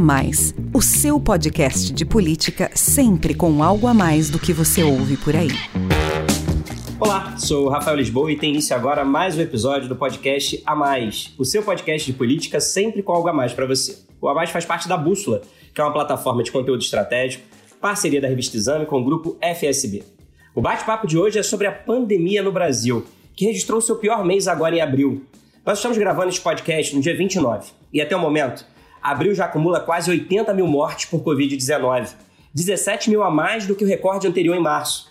Mais, o seu podcast de política sempre com algo a mais do que você ouve por aí. Olá, sou o Rafael Lisboa e tem início agora mais um episódio do podcast A Mais, o seu podcast de política sempre com algo a mais para você. O A Mais faz parte da Bússola, que é uma plataforma de conteúdo estratégico, parceria da revista Exame com o grupo FSB. O bate-papo de hoje é sobre a pandemia no Brasil, que registrou seu pior mês agora em abril. Nós estamos gravando este podcast no dia 29 e até o momento abril já acumula quase 80 mil mortes por Covid-19, 17 mil a mais do que o recorde anterior em março.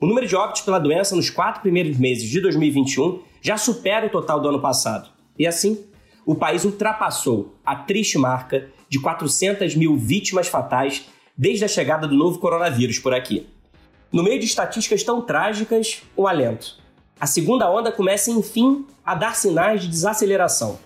O número de óbitos pela doença nos quatro primeiros meses de 2021 já supera o total do ano passado. E assim, o país ultrapassou a triste marca de 400 mil vítimas fatais desde a chegada do novo coronavírus por aqui. No meio de estatísticas tão trágicas, o alento. A segunda onda começa, enfim, a dar sinais de desaceleração.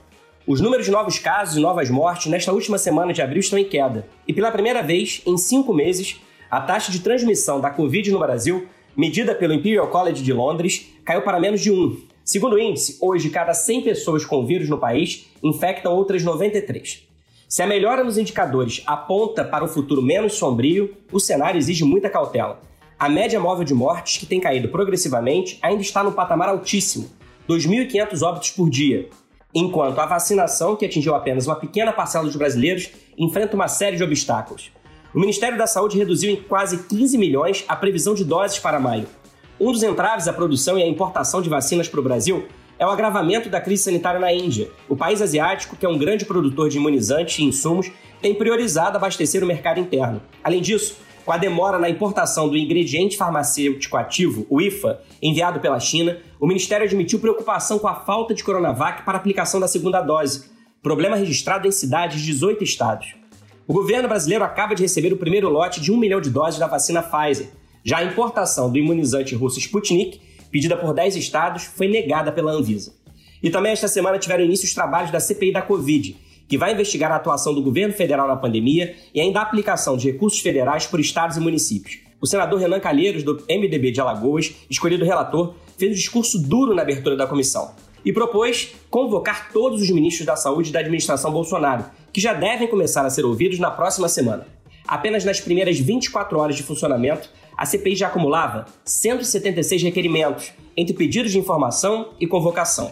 Os números de novos casos e novas mortes nesta última semana de abril estão em queda. E pela primeira vez em cinco meses, a taxa de transmissão da Covid no Brasil, medida pelo Imperial College de Londres, caiu para menos de um. Segundo o índice, hoje cada 100 pessoas com vírus no país infectam outras 93. Se a melhora nos indicadores aponta para um futuro menos sombrio, o cenário exige muita cautela. A média móvel de mortes, que tem caído progressivamente, ainda está no patamar altíssimo, 2.500 óbitos por dia, enquanto a vacinação, que atingiu apenas uma pequena parcela dos brasileiros, enfrenta uma série de obstáculos. O Ministério da Saúde reduziu em quase 15 milhões a previsão de doses para maio. Um dos entraves à produção e à importação de vacinas para o Brasil é o agravamento da crise sanitária na Índia. O país asiático, que é um grande produtor de imunizantes e insumos, tem priorizado abastecer o mercado interno. Além disso, com a demora na importação do ingrediente farmacêutico ativo, o IFA, enviado pela China, o Ministério admitiu preocupação com a falta de Coronavac para aplicação da segunda dose, problema registrado em cidades de 18 estados. O governo brasileiro acaba de receber o primeiro lote de um milhão de doses da vacina Pfizer. Já a importação do imunizante russo Sputnik, pedida por 10 estados, foi negada pela Anvisa. E também esta semana tiveram início os trabalhos da CPI da Covid, que vai investigar a atuação do governo federal na pandemia e ainda a aplicação de recursos federais por estados e municípios. O senador Renan Calheiros, do MDB de Alagoas, escolhido relator, fez um discurso duro na abertura da comissão e propôs convocar todos os ministros da saúde da administração Bolsonaro, que já devem começar a ser ouvidos na próxima semana. Apenas nas primeiras 24 horas de funcionamento, a CPI já acumulava 176 requerimentos, entre pedidos de informação e convocação.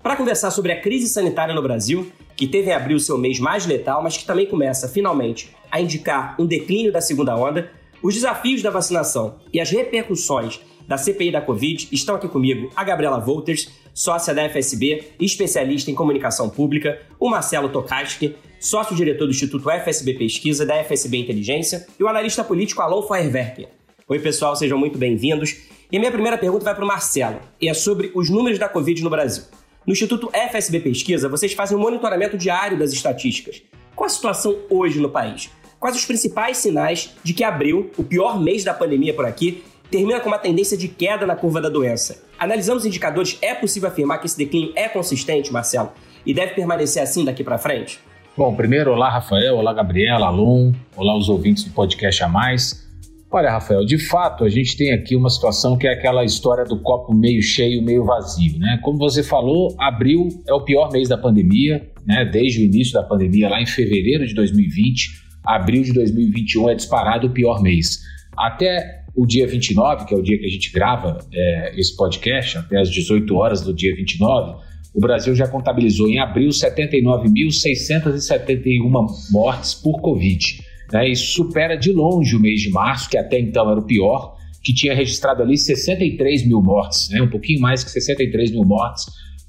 Para conversar sobre a crise sanitária no Brasil, que teve em abril seu mês mais letal, mas que também começa, finalmente, a indicar um declínio da segunda onda, os desafios da vacinação e as repercussões da CPI da Covid, estão aqui comigo a Gabriela Wolters, sócia da FSB especialista em comunicação pública, o Marcelo Tokaski, sócio-diretor do Instituto FSB Pesquisa da FSB Inteligência, e o analista político Alon Feuerwerker. Oi, pessoal, sejam muito bem-vindos. E a minha primeira pergunta vai para o Marcelo, e é sobre os números da Covid no Brasil. No Instituto FSB Pesquisa, vocês fazem um monitoramento diário das estatísticas. Qual a situação hoje no país? Quais os principais sinais de que abril, o pior mês da pandemia por aqui, termina com uma tendência de queda na curva da doença? Analisando os indicadores, é possível afirmar que esse declínio é consistente, Marcelo, e deve permanecer assim daqui para frente? Bom, primeiro, olá Rafael, olá Gabriela, Alon, olá os ouvintes do podcast a mais. Olha, Rafael, de fato, a gente tem aqui uma situação que é aquela história do copo meio cheio, meio vazio, né? Como você falou, abril é o pior mês da pandemia, né? Desde o início da pandemia, lá em fevereiro de 2020, abril de 2021 é disparado o pior mês. Até o dia 29, que é o dia que a gente grava é, esse podcast, até as 18 horas do dia 29, o Brasil já contabilizou em abril 79.671 mortes por Covid. Né? Isso supera de longe o mês de março, que até então era o pior, que tinha registrado ali 63 mil mortes, né? um pouquinho mais que 63 mil mortes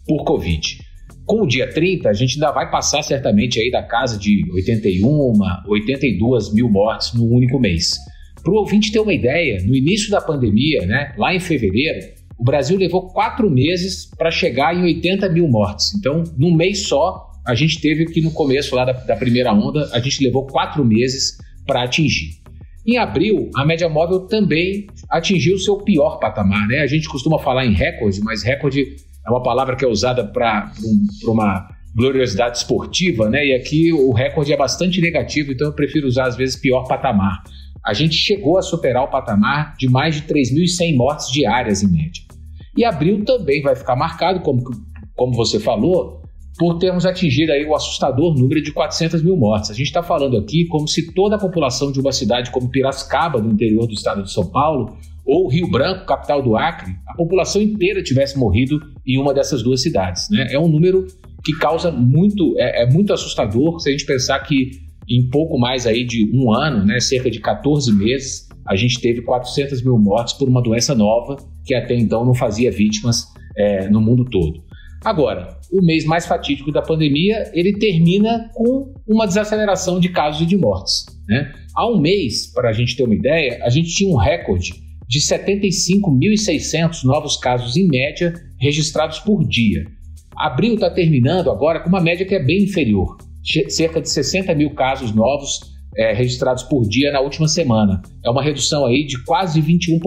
por Covid. Com o dia 30, a gente ainda vai passar certamente aí da casa de 81, 82 mil mortes no único mês. Para o ouvinte ter uma ideia, no início da pandemia, né, lá em fevereiro, o Brasil levou quatro meses para chegar em 80 mil mortes. Então, num mês só, a gente teve que no começo lá da, da primeira onda, a gente levou quatro meses para atingir. Em abril, a média móvel também atingiu seu pior patamar. Né? A gente costuma falar em recorde, mas recorde é uma palavra que é usada para um, uma gloriosidade esportiva, né? e aqui o recorde é bastante negativo, então eu prefiro usar às vezes pior patamar. A gente chegou a superar o patamar de mais de 3.100 mortes diárias em média. E abril também vai ficar marcado, como, como você falou, por termos atingido aí o assustador número de 400 mil mortes. A gente está falando aqui como se toda a população de uma cidade como Piracicaba, no interior do estado de São Paulo, ou Rio Branco, capital do Acre, a população inteira tivesse morrido em uma dessas duas cidades. Né? É um número que causa muito, é, é, muito assustador se a gente pensar que em pouco mais aí de um ano, né, cerca de 14 meses, a gente teve 400 mil mortes por uma doença nova que até então não fazia vítimas é, no mundo todo. Agora, o mês mais fatídico da pandemia, ele termina com uma desaceleração de casos e de mortes. Né? Há um mês, para a gente ter uma ideia, a gente tinha um recorde de 75.600 novos casos em média registrados por dia. Abril está terminando agora com uma média que é bem inferior, cerca de 60 mil casos novos é, registrados por dia na última semana. É uma redução aí de quase 21%.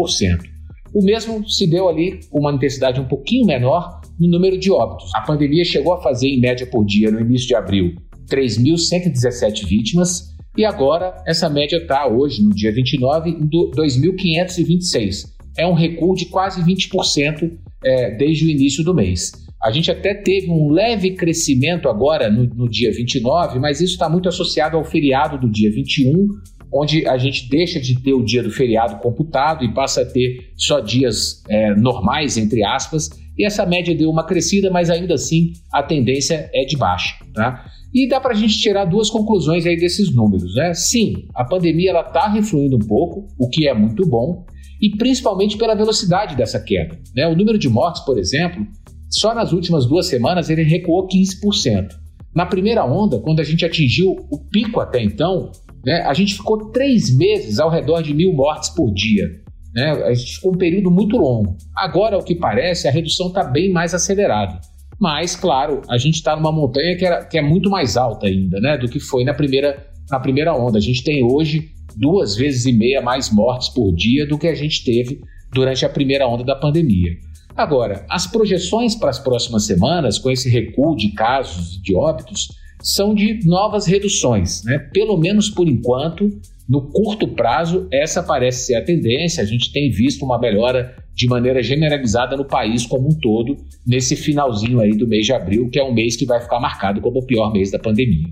O mesmo se deu ali com uma intensidade um pouquinho menor no número de óbitos. A pandemia chegou a fazer, em média por dia, no início de abril, 3.117 vítimas, e agora essa média está hoje, no dia 29, em 2.526. É um recuo de quase 20% é, desde o início do mês. A gente até teve um leve crescimento agora no, no dia 29, mas isso está muito associado ao feriado do dia 21, onde a gente deixa de ter o dia do feriado computado e passa a ter só dias é, normais, entre aspas, e essa média deu uma crescida, mas ainda assim a tendência é de baixa. Tá? E dá para a gente tirar duas conclusões aí desses números. Né? Sim, a pandemia está refluindo um pouco, o que é muito bom, e principalmente pela velocidade dessa queda. Né? O número de mortes, por exemplo, só nas últimas duas semanas ele recuou 15%. Na primeira onda, quando a gente atingiu o pico até então, né, a gente ficou três meses ao redor de mil mortes por dia. Né? A gente ficou um período muito longo. Agora, o que parece, a redução está bem mais acelerada. Mas, claro, a gente está numa montanha que, era, que, é muito mais alta ainda né, do que foi na primeira, na primeira onda. A gente tem hoje duas vezes e meia mais mortes por dia do que a gente teve durante a primeira onda da pandemia. Agora, as projeções para as próximas semanas, com esse recuo de casos de óbitos, são de novas reduções, né? pelo menos por enquanto, no curto prazo, essa parece ser a tendência. A gente tem visto uma melhora de maneira generalizada no país como um todo, nesse finalzinho aí do mês de abril, que é um mês que vai ficar marcado como o pior mês da pandemia.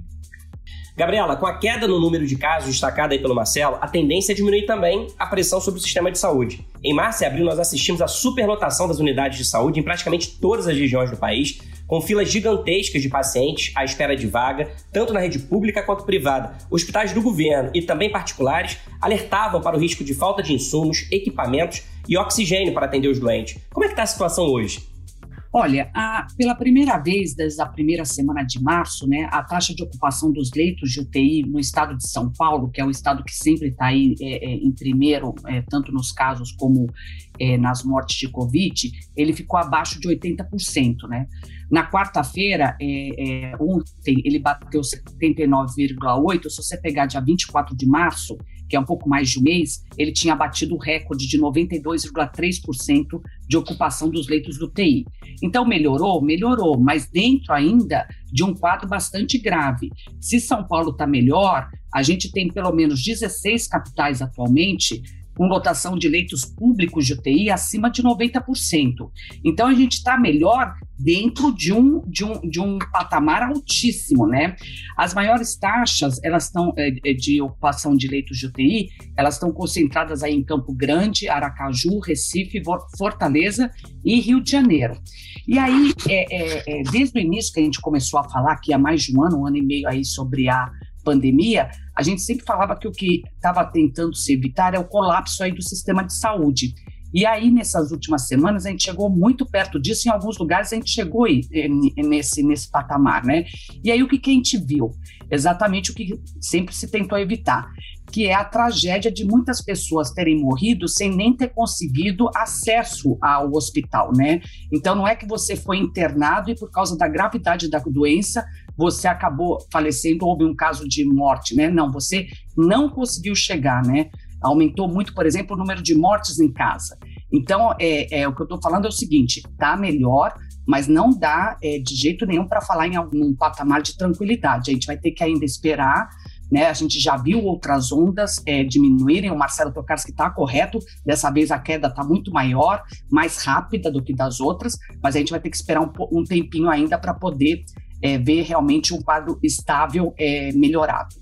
Gabriela, com a queda no número de casos destacada aí pelo Marcelo, a tendência é diminuir também a pressão sobre o sistema de saúde. Em março e abril, nós assistimos à superlotação das unidades de saúde em praticamente todas as regiões do país, com filas gigantescas de pacientes à espera de vaga, tanto na rede pública quanto privada. Hospitais do governo e também particulares alertavam para o risco de falta de insumos, equipamentos e oxigênio para atender os doentes. Como é que está a situação hoje? Olha, a, pela primeira vez desde a primeira semana de março, né, a taxa de ocupação dos leitos de UTI no estado de São Paulo, que é o estado que sempre está aí é, é, em primeiro, é, tanto nos casos como é, nas mortes de Covid, ele ficou abaixo de 80%, né? Na quarta-feira, é, é, ontem, ele bateu 79,8%. Se você pegar dia 24 de março, que é um pouco mais de um mês, ele tinha batido o recorde de 92,3% de ocupação dos leitos do TI. Então, melhorou? Melhorou, mas dentro ainda de um quadro bastante grave. Se São Paulo está melhor, a gente tem pelo menos 16 capitais atualmente com lotação de leitos públicos de UTI acima de 90%. Então a gente está melhor dentro de um, de, um, de um patamar altíssimo, né? As maiores taxas elas estão é, é de ocupação de leitos de UTI, elas estão concentradas aí em Campo Grande, Aracaju, Recife, Fortaleza e Rio de Janeiro. E aí, é, é, é, desde o início que a gente começou a falar, que há mais de um ano, um ano e meio aí sobre a pandemia, a gente sempre falava que o que estava tentando se evitar é o colapso aí do sistema de saúde. E aí, nessas últimas semanas, a gente chegou muito perto disso. Em alguns lugares, a gente chegou nesse, nesse patamar, né? E aí, o que, que a gente viu? Exatamente o que sempre se tentou evitar, que é a tragédia de muitas pessoas terem morrido sem nem ter conseguido acesso ao hospital, né? Então, não é que você foi internado e, por causa da gravidade da doença, você acabou falecendo, houve um caso de morte, né? Não, você não conseguiu chegar, né? Aumentou muito, por exemplo, o número de mortes em casa. Então, é, é o que eu estou falando é o seguinte: tá melhor, mas não dá é, de jeito nenhum para falar em algum patamar de tranquilidade. A gente vai ter que ainda esperar. Né, a gente já viu outras ondas é, diminuírem. O Marcelo Tokarski está correto. Dessa vez a queda está muito maior, mais rápida do que das outras, mas a gente vai ter que esperar um, um tempinho ainda para poder é, ver realmente um quadro estável é, melhorado.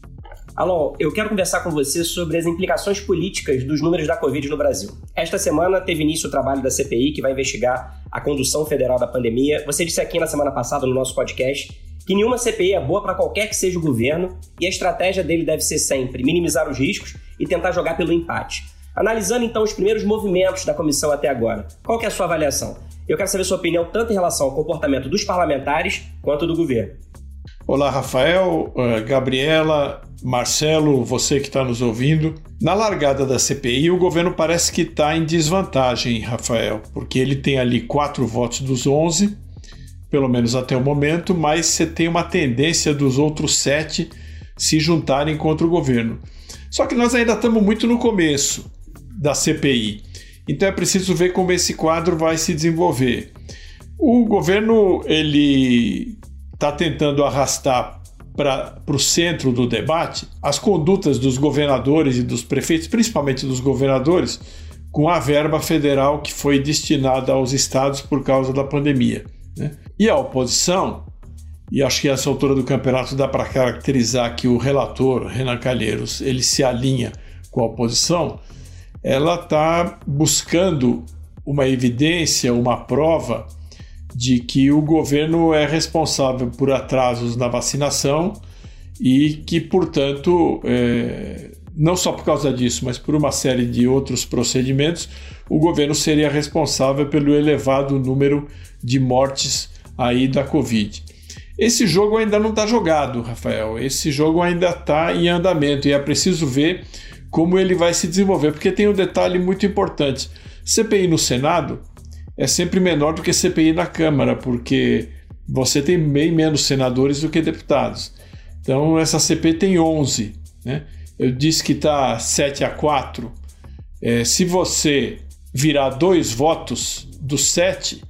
Alon, eu quero conversar com você sobre as implicações políticas dos números da Covid no Brasil. Esta semana teve início o trabalho da CPI, que vai investigar a condução federal da pandemia. Você disse aqui na semana passada no nosso podcast que nenhuma CPI é boa para qualquer que seja o governo e a estratégia dele deve ser sempre minimizar os riscos e tentar jogar pelo empate. Analisando então os primeiros movimentos da comissão até agora, qual é a sua avaliação? Eu quero saber sua opinião tanto em relação ao comportamento dos parlamentares quanto do governo. Olá, Rafael, eh, Gabriela, Marcelo, você que está nos ouvindo. Na largada da CPI, o governo parece que está em desvantagem, Rafael, porque ele tem ali quatro votos dos 11, pelo menos até o momento, mas você tem uma tendência dos outros sete se juntarem contra o governo. Só que nós ainda estamos muito no começo da CPI, então é preciso ver como esse quadro vai se desenvolver. O governo ele está tentando arrastar para o centro do debate as condutas dos governadores e dos prefeitos, principalmente dos governadores, com a verba federal que foi destinada aos estados por causa da pandemia. Né? E a oposição, e acho que essa altura do campeonato dá para caracterizar que o relator, Renan Calheiros, ele se alinha com a oposição, ela está buscando uma evidência, uma prova de que o governo é responsável por atrasos na vacinação e que, portanto, é, não só por causa disso, mas por uma série de outros procedimentos, o governo seria responsável pelo elevado número de mortes aí da Covid. Esse jogo ainda não está jogado, Rafael. Esse jogo ainda está em andamento e é preciso ver como ele vai se desenvolver, porque tem um detalhe muito importante. CPI no Senado é sempre menor do que CPI na Câmara, porque você tem bem menos senadores do que deputados. Então, essa CPI tem 11. Né? Eu disse que está 7 a 4. É, se você virar dois votos dos sete,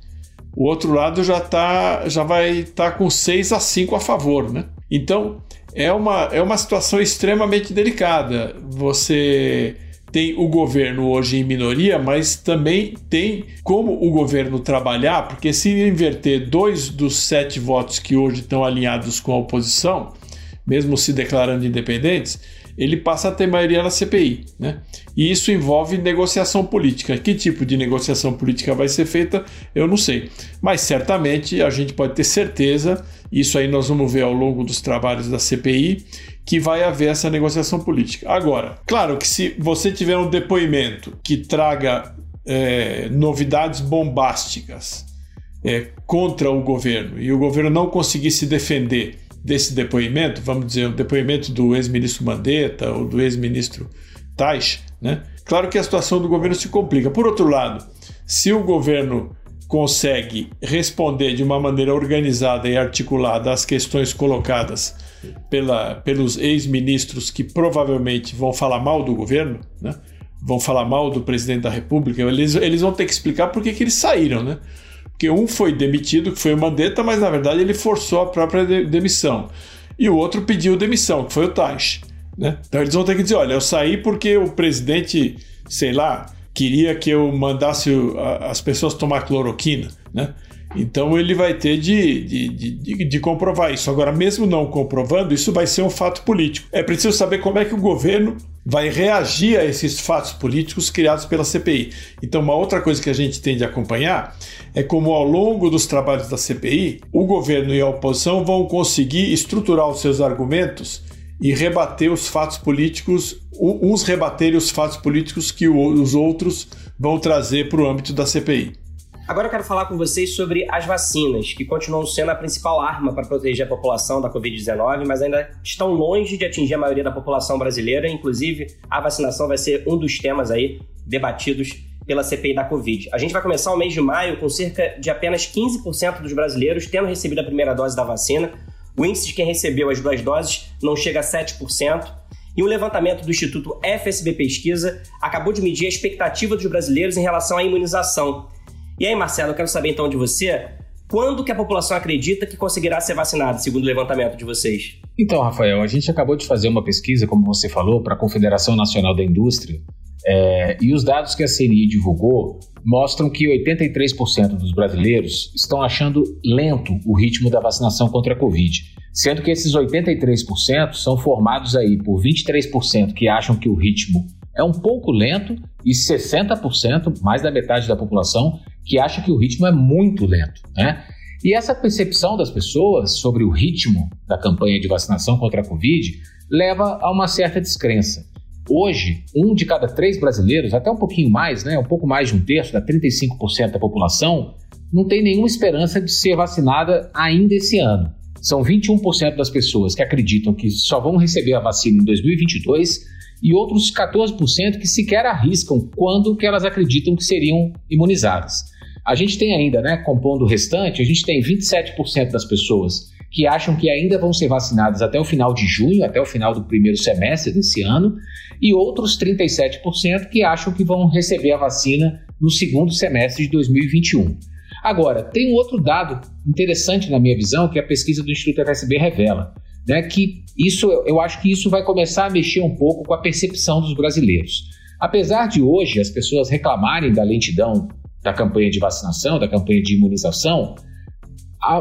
o outro lado já, tá, já vai estar tá com 6 a 5 a favor. Né? Então, é uma, é uma situação extremamente delicada. Você tem o governo hoje em minoria, mas também tem como o governo trabalhar, porque se inverter dois dos sete votos que hoje estão alinhados com a oposição, mesmo se declarando independentes, ele passa a ter maioria na CPI. Né? E isso envolve negociação política. Que tipo de negociação política vai ser feita, eu não sei. Mas certamente a gente pode ter certeza, isso aí nós vamos ver ao longo dos trabalhos da CPI, que vai haver essa negociação política. Agora, claro que se você tiver um depoimento que traga é, novidades bombásticas é, contra o governo e o governo não conseguir se defender desse depoimento, vamos dizer, o depoimento do ex-ministro Mandetta ou do ex-ministro Tais, né? Claro que a situação do governo se complica. Por outro lado, se o governo consegue responder de uma maneira organizada e articulada às questões colocadas pela, pelos ex-ministros que provavelmente vão falar mal do governo, né? vão falar mal do presidente da República, eles, eles vão ter que explicar por que, que eles saíram, né? Porque um foi demitido, que foi o Mandetta, mas na verdade ele forçou a própria de demissão. E o outro pediu demissão, que foi o Taish. Né? Então eles vão ter que dizer: olha, eu saí porque o presidente, sei lá, queria que eu mandasse as pessoas tomar cloroquina. Né? Então ele vai ter de, de, de, de, comprovar isso. Agora, mesmo não comprovando, isso vai ser um fato político. É preciso saber como é que o governo vai reagir a esses fatos políticos criados pela CPI. Então, uma outra coisa que a gente tem de acompanhar é como, ao longo dos trabalhos da CPI, o governo e a oposição vão conseguir estruturar os seus argumentos e rebater os fatos políticos, uns rebaterem os fatos políticos que os outros vão trazer para o âmbito da CPI. Agora eu quero falar com vocês sobre as vacinas, que continuam sendo a principal arma para proteger a população da Covid-19, mas ainda estão longe de atingir a maioria da população brasileira. Inclusive, a vacinação vai ser um dos temas aí debatidos pela CPI da Covid. A gente vai começar o mês de maio com cerca de apenas 15% dos brasileiros tendo recebido a primeira dose da vacina. O índice de quem recebeu as duas doses não chega a 7%. E um levantamento do Instituto FSB Pesquisa acabou de medir a expectativa dos brasileiros em relação à imunização. E aí, Marcelo, eu quero saber então de você, quando que a população acredita que conseguirá ser vacinada, segundo o levantamento de vocês? Então, Rafael, a gente acabou de fazer uma pesquisa, como você falou, para a Confederação Nacional da Indústria, É, e os dados que a CNI divulgou mostram que 83% dos brasileiros estão achando lento o ritmo da vacinação contra a Covid, sendo que esses 83% são formados aí por 23% que acham que o ritmo é um pouco lento e 60%, mais da metade da população, que acha que o ritmo é muito lento, né? E essa percepção das pessoas sobre o ritmo da campanha de vacinação contra a Covid leva a uma certa descrença. Hoje, um de cada três brasileiros, até um pouquinho mais, né, um pouco mais de um terço, da 35% da população, não tem nenhuma esperança de ser vacinada ainda esse ano. São 21% das pessoas que acreditam que só vão receber a vacina em 2022 e outros 14% que sequer arriscam quando que elas acreditam que seriam imunizadas. A gente tem ainda, né, compondo o restante, a gente tem 27% das pessoas que acham que ainda vão ser vacinadas até o final de junho, até o final do primeiro semestre desse ano, e outros 37% que acham que vão receber a vacina no segundo semestre de 2021. Agora, tem um outro dado interessante na minha visão que a pesquisa do Instituto FSB revela, né, que isso eu acho que isso vai começar a mexer um pouco com a percepção dos brasileiros. Apesar de hoje as pessoas reclamarem da lentidão da campanha de vacinação, da campanha de imunização,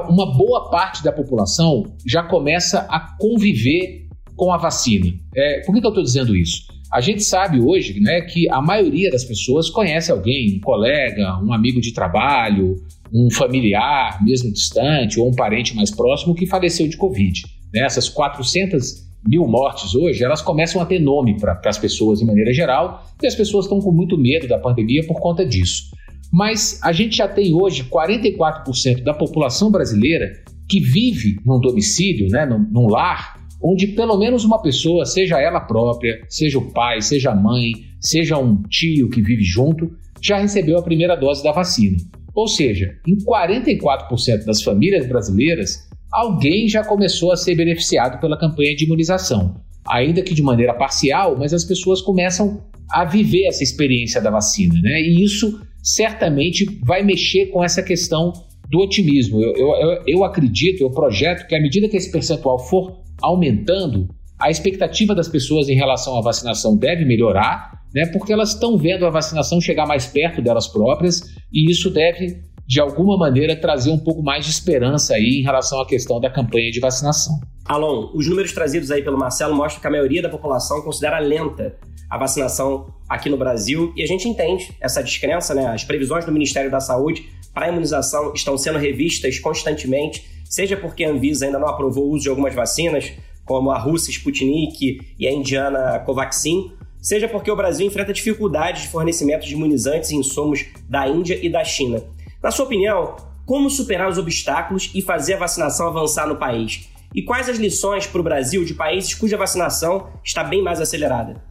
uma boa parte da população já começa a conviver com a vacina. É, por que, que eu estou dizendo isso? A gente sabe hoje né, que a maioria das pessoas conhece alguém, um colega, um amigo de trabalho, um familiar, mesmo distante, ou um parente mais próximo que faleceu de Covid. Né? Essas 400 mil mortes hoje, elas começam a ter nome para as pessoas de maneira geral, e as pessoas estão com muito medo da pandemia por conta disso. Mas a gente já tem hoje 44% da população brasileira que vive num domicílio, né, num, num lar, onde pelo menos uma pessoa, seja ela própria, seja o pai, seja a mãe, seja um tio que vive junto, já recebeu a primeira dose da vacina. Ou seja, em 44% das famílias brasileiras, alguém já começou a ser beneficiado pela campanha de imunização. Ainda que de maneira parcial, mas as pessoas começam a viver essa experiência da vacina, né? E isso certamente vai mexer com essa questão do otimismo. Eu, eu, eu acredito, eu projeto que à medida que esse percentual for aumentando, a expectativa das pessoas em relação à vacinação deve melhorar, né, porque elas estão vendo a vacinação chegar mais perto delas próprias e isso deve, de alguma maneira, trazer um pouco mais de esperança aí em relação à questão da campanha de vacinação. Alon, os números trazidos aí pelo Marcelo mostram que a maioria da população considera lenta a vacinação aqui no Brasil e a gente entende essa descrença, né? As previsões do Ministério da Saúde para a imunização estão sendo revistas constantemente, seja porque a Anvisa ainda não aprovou o uso de algumas vacinas, como a russa Sputnik e a indiana Covaxin, seja porque o Brasil enfrenta dificuldades de fornecimento de imunizantes e insumos da Índia e da China. Na sua opinião, como superar os obstáculos e fazer a vacinação avançar no país? E quais as lições para o Brasil de países cuja vacinação está bem mais acelerada?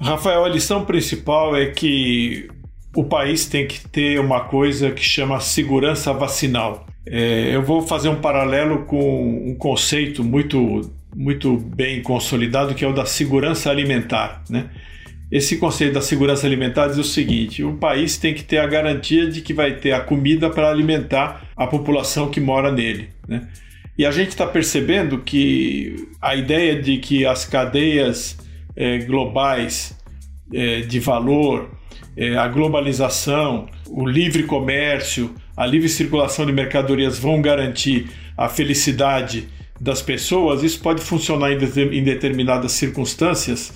Rafael, a lição principal é que o país tem que ter uma coisa que chama segurança vacinal. É, eu vou fazer um paralelo com um conceito muito, muito bem consolidado que é o da segurança alimentar. Né? Esse conceito da segurança alimentar diz o seguinte: o país tem que ter a garantia de que vai ter a comida para alimentar a população que mora nele. Né? E a gente está percebendo que a ideia de que as cadeias é, globais é, de valor, é, a globalização, o livre comércio, a livre circulação de mercadorias vão garantir a felicidade das pessoas, isso pode funcionar em, de, em determinadas circunstâncias,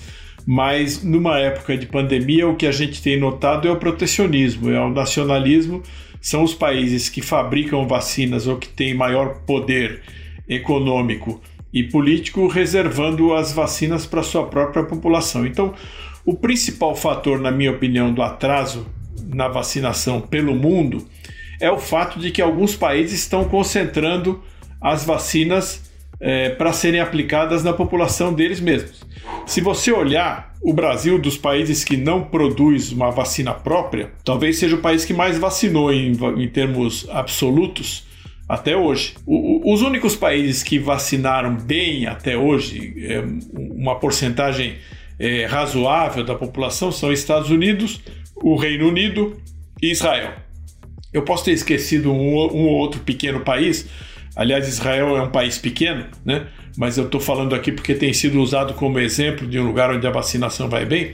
mas numa época de pandemia o que a gente tem notado é o protecionismo, é o nacionalismo. São os países que fabricam vacinas ou que têm maior poder econômico e político, reservando as vacinas para sua própria população. Então, o principal fator, na minha opinião, do atraso na vacinação pelo mundo é o fato de que alguns países estão concentrando as vacinas é, para serem aplicadas na população deles mesmos. Se você olhar o Brasil dos países que não produz uma vacina própria, talvez seja o país que mais vacinou em, em termos absolutos até hoje. O, os únicos países que vacinaram bem até hoje, é, uma porcentagem é, razoável da população, são Estados Unidos, o Reino Unido e Israel. Eu posso ter esquecido um, um ou outro pequeno país, Aliás, Israel é um país pequeno, né? mas eu estou falando aqui porque tem sido usado como exemplo de um lugar onde a vacinação vai bem.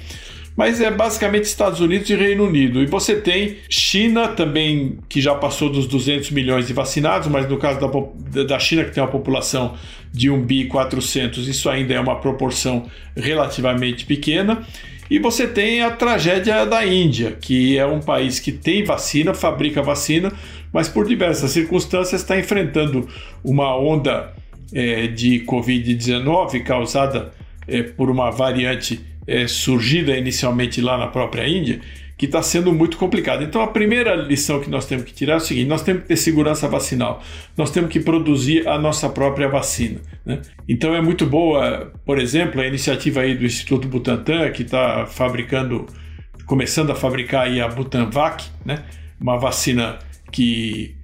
Mas é basicamente Estados Unidos e Reino Unido. E você tem China também, que já passou dos 200 milhões de vacinados, mas no caso da, da China, que tem uma população de 1 bi 400, isso ainda é uma proporção relativamente pequena. E você tem a tragédia da Índia, que é um país que tem vacina, fabrica vacina, mas por diversas circunstâncias está enfrentando uma onda é, de Covid-19 causada é, por uma variante é, surgida inicialmente lá na própria Índia, que está sendo muito complicado. Então, a primeira lição que nós temos que tirar é o seguinte: nós temos que ter segurança vacinal, nós temos que produzir a nossa própria vacina. Né? Então, é muito boa, por exemplo, a iniciativa aí do Instituto Butantan, que está fabricando, começando a fabricar aí a Butanvac, né? uma vacina que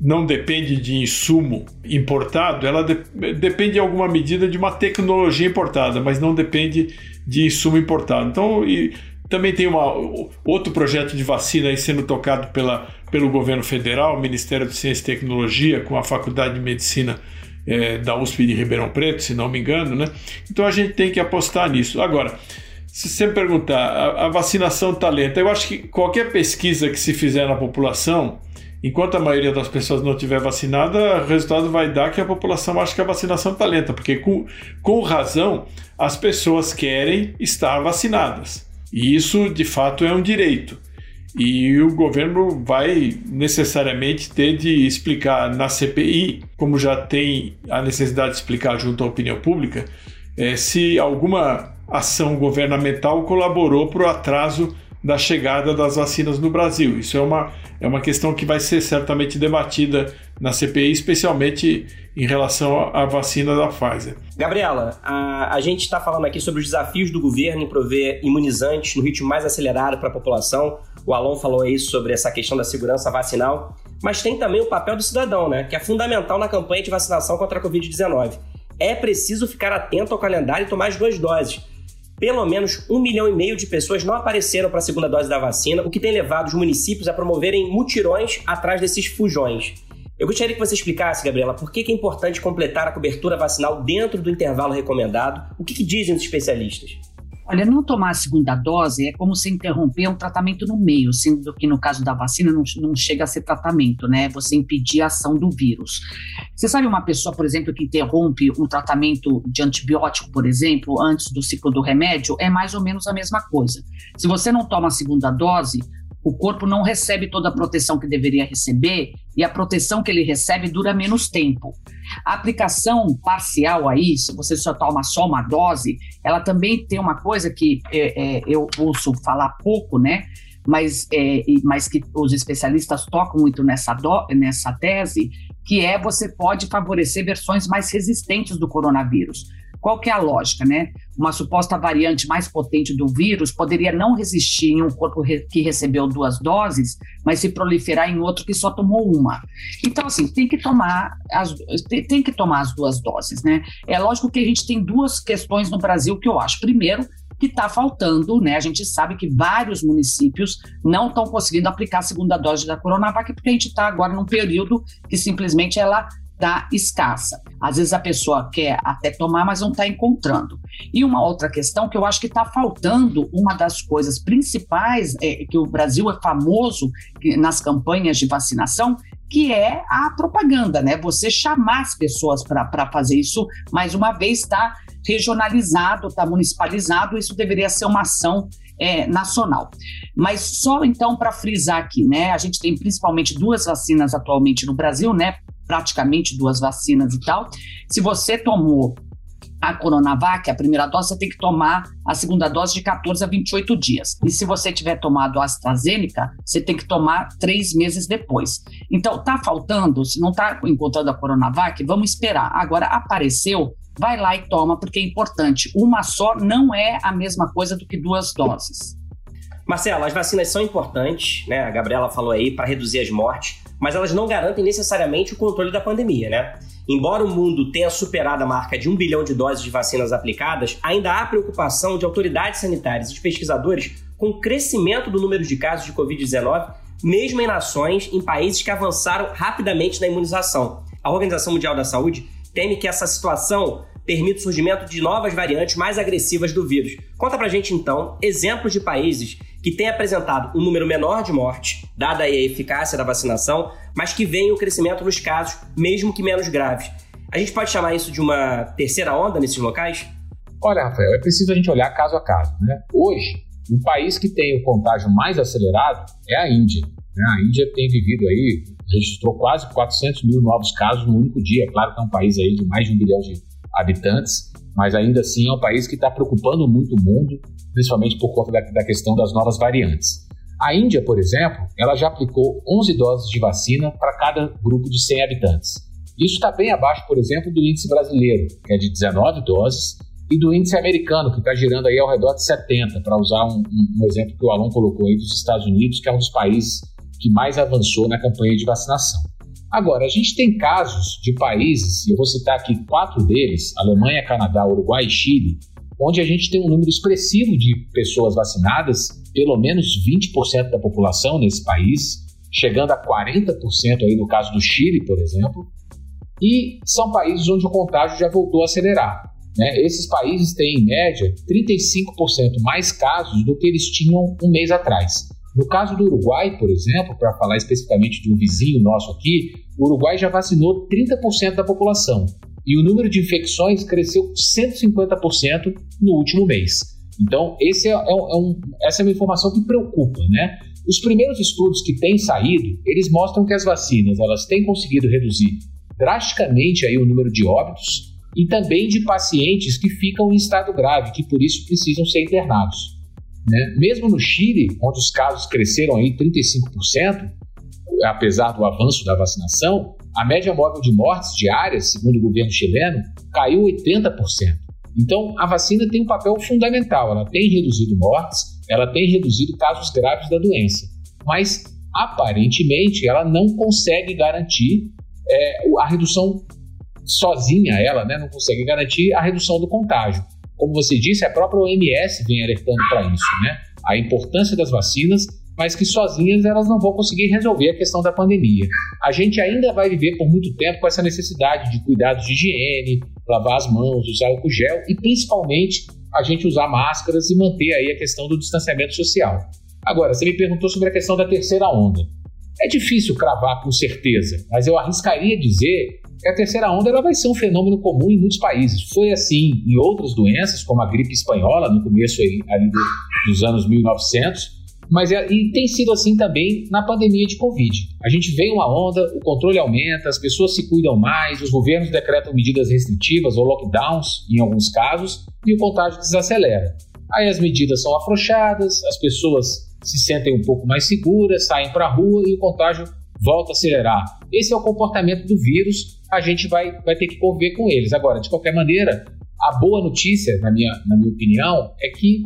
não depende de insumo importado, ela de, depende em alguma medida de uma tecnologia importada, mas não depende de insumo importado. Então, e, também tem uma, outro projeto de vacina aí sendo tocado pela, pelo governo federal, Ministério de Ciência e Tecnologia, com a Faculdade de Medicina é, da USP de Ribeirão Preto, se não me engano, né? Então a gente tem que apostar nisso. Agora, se você me perguntar, a, a vacinação está lenta, eu acho que qualquer pesquisa que se fizer na população, enquanto a maioria das pessoas não tiver vacinada, o resultado vai dar que a população acha que a vacinação está lenta, porque com, com razão as pessoas querem estar vacinadas. E isso, de fato, é um direito. E o governo vai necessariamente ter de explicar na CPI, como já tem a necessidade de explicar junto à opinião pública, é, se alguma ação governamental colaborou para o atraso da chegada das vacinas no Brasil. Isso é uma, é uma questão que vai ser certamente debatida na CPI, especialmente em relação à vacina da Pfizer. Gabriela, a, a gente está falando aqui sobre os desafios do governo em prover imunizantes no ritmo mais acelerado para a população. O Alon falou aí sobre essa questão da segurança vacinal, mas tem também o papel do cidadão, né, que é fundamental na campanha de vacinação contra a Covid-19. É preciso ficar atento ao calendário e tomar as duas doses pelo menos um milhão e meio de pessoas não apareceram para a segunda dose da vacina, o que tem levado os municípios a promoverem mutirões atrás desses fujões. Eu gostaria que você explicasse, Gabriela, por que é importante completar a cobertura vacinal dentro do intervalo recomendado, o que, que dizem os especialistas? Olha, não tomar a segunda dose é como se interromper um tratamento no meio, sendo que no caso da vacina não, não chega a ser tratamento, né? Você impedir a ação do vírus. Você sabe uma pessoa, por exemplo, que interrompe um tratamento de antibiótico, por exemplo, antes do ciclo do remédio, é mais ou menos a mesma coisa. Se você não toma a segunda dose, o corpo não recebe toda a proteção que deveria receber e a proteção que ele recebe dura menos tempo. A aplicação parcial aí, se você só toma só uma dose, ela também tem uma coisa que é, é, eu ouço falar pouco, né? Mas, é, mas que os especialistas tocam muito nessa, do, nessa tese, que é você pode favorecer versões mais resistentes do coronavírus. Qual que é a lógica, né? Uma suposta variante mais potente do vírus poderia não resistir em um corpo que recebeu duas doses, mas se proliferar em outro que só tomou uma. Então, assim, tem que tomar as, tem que tomar as duas doses, né? É lógico que a gente tem duas questões no Brasil que eu acho. Primeiro, que está faltando, né? A gente sabe que vários municípios não estão conseguindo aplicar a segunda dose da Coronavac, porque a gente está agora num período que simplesmente ela está escassa. Às vezes a pessoa quer até tomar, mas não está encontrando. E uma outra questão que eu acho que está faltando, uma das coisas principais é que o Brasil é famoso nas campanhas de vacinação, que é a propaganda, né? Você chamar as pessoas para fazer isso, mais uma vez, está regionalizado, está municipalizado, isso deveria ser uma ação é, nacional. Mas só então para frisar aqui, né? A gente tem principalmente duas vacinas atualmente no Brasil, né? Praticamente duas vacinas e tal. Se você tomou a Coronavac, a primeira dose, você tem que tomar a segunda dose de 14 a 28 dias. E se você tiver tomado a AstraZeneca, você tem que tomar três meses depois. Então, tá faltando, se não tá encontrando a Coronavac, vamos esperar. Agora, apareceu, vai lá e toma, porque é importante. Uma só não é a mesma coisa do que duas doses. Marcelo, as vacinas são importantes, né? A Gabriela falou aí, para reduzir as mortes mas elas não garantem necessariamente o controle da pandemia, né? Embora o mundo tenha superado a marca de um bilhão de doses de vacinas aplicadas, ainda há preocupação de autoridades sanitárias e pesquisadores com o crescimento do número de casos de Covid-19, mesmo em nações em países que avançaram rapidamente na imunização. A Organização Mundial da Saúde teme que essa situação permite o surgimento de novas variantes mais agressivas do vírus. Conta pra gente então exemplos de países que têm apresentado um número menor de mortes, dada a eficácia da vacinação, mas que veem o crescimento nos casos, mesmo que menos graves. A gente pode chamar isso de uma terceira onda nesses locais? Olha, Rafael, é preciso a gente olhar caso a caso. Né? Hoje, o país que tem o contágio mais acelerado é a Índia. Né? A Índia tem vivido aí, registrou quase 400 mil novos casos no único dia. Claro que é um país aí de mais de um bilhão de habitantes, mas ainda assim é um país que está preocupando muito o mundo, principalmente por conta da, da questão das novas variantes. A Índia, por exemplo, ela já aplicou 11 doses de vacina para cada grupo de 100 habitantes. Isso está bem abaixo, por exemplo, do índice brasileiro, que é de 19 doses, e do índice americano, que está girando aí ao redor de 70, para usar um, um, exemplo que o Alon colocou aí dos Estados Unidos, que é um dos países que mais avançou na campanha de vacinação. Agora, a gente tem casos de países, eu vou citar aqui quatro deles: Alemanha, Canadá, Uruguai e Chile, onde a gente tem um número expressivo de pessoas vacinadas, pelo menos 20% da população nesse país, chegando a 40% aí no caso do Chile, por exemplo, e são países onde o contágio já voltou a acelerar. Né? Esses países têm, em média, 35% mais casos do que eles tinham um mês atrás. No caso do Uruguai, por exemplo, para falar especificamente de um vizinho nosso aqui, o Uruguai já vacinou 30% da população e o número de infecções cresceu 150% no último mês. Então, é, é, é um, essa é uma informação que preocupa, né? Os primeiros estudos que têm saído, eles mostram que as vacinas elas têm conseguido reduzir drasticamente aí o número de óbitos e também de pacientes que ficam em estado grave, que por isso precisam ser internados. Né? Mesmo no Chile, onde os casos cresceram aí 35%, apesar do avanço da vacinação, a média móvel de mortes diárias, segundo o governo chileno, caiu 80%. Então, a vacina tem um papel fundamental, ela tem reduzido mortes, ela tem reduzido casos graves da doença, mas aparentemente ela não consegue garantir é, a redução sozinha ela né, não consegue garantir a redução do contágio. Como você disse, a própria OMS vem alertando para isso, né? A importância das vacinas, mas que sozinhas elas não vão conseguir resolver a questão da pandemia. A gente ainda vai viver por muito tempo com essa necessidade de cuidados de higiene, lavar as mãos, usar álcool gel e principalmente a gente usar máscaras e manter aí a questão do distanciamento social. Agora, você me perguntou sobre a questão da terceira onda. É difícil cravar com certeza, mas eu arriscaria dizer a terceira onda ela vai ser um fenômeno comum em muitos países. Foi assim em outras doenças, como a gripe espanhola, no começo ali do, dos anos 1900, mas é, e tem sido assim também na pandemia de Covid. A gente vê uma onda, o controle aumenta, as pessoas se cuidam mais, os governos decretam medidas restritivas ou lockdowns em alguns casos e o contágio desacelera. Aí as medidas são afrouxadas, as pessoas se sentem um pouco mais seguras, saem para a rua e o contágio volta a acelerar. Esse é o comportamento do vírus, a gente vai, vai ter que conviver com eles. Agora, de qualquer maneira, a boa notícia, na minha, na minha opinião, é que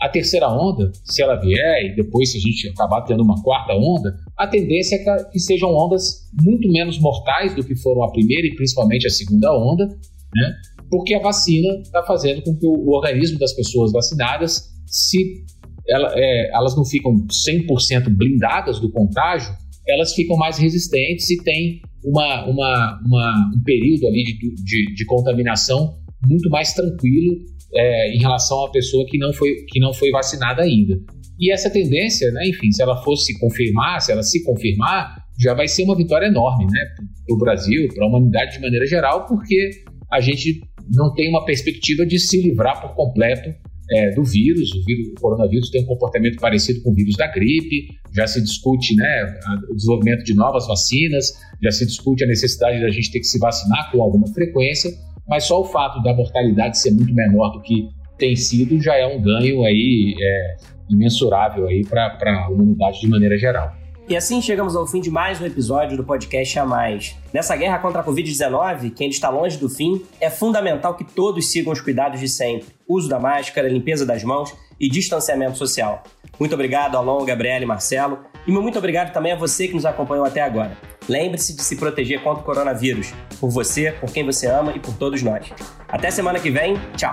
a terceira onda, se ela vier e depois se a gente acabar tendo uma quarta onda, a tendência é que, sejam ondas muito menos mortais do que foram a primeira e principalmente a segunda onda, né? porque a vacina está fazendo com que o, o, organismo das pessoas vacinadas, se ela, é, elas não ficam 100% blindadas do contágio, elas ficam mais resistentes e têm uma, uma, uma um período ali de, de, de, contaminação muito mais tranquilo é, em relação à pessoa que não, foi, que não foi vacinada ainda. E essa tendência, né, enfim, se ela fosse confirmar, se ela se confirmar, já vai ser uma vitória enorme né, para o Brasil, para a humanidade de maneira geral, porque a gente não tem uma perspectiva de se livrar por completo é, do vírus. O, vírus. o coronavírus tem um comportamento parecido com o vírus da gripe, já se discute né, o desenvolvimento de novas vacinas, já se discute a necessidade da gente ter que se vacinar com alguma frequência, mas só o fato da mortalidade ser muito menor do que tem sido já é um ganho aí é, imensurável aí para a humanidade de maneira geral. E assim chegamos ao fim de mais um episódio do podcast A Mais. Nessa guerra contra a Covid-19, que ainda está longe do fim, é fundamental que todos sigam os cuidados de sempre: uso da máscara, limpeza das mãos e distanciamento social. Muito obrigado, Alon, Gabriela e Marcelo. E muito obrigado também a você que nos acompanhou até agora. Lembre-se de se proteger contra o coronavírus, por você, por quem você ama e por todos nós. Até semana que vem. Tchau!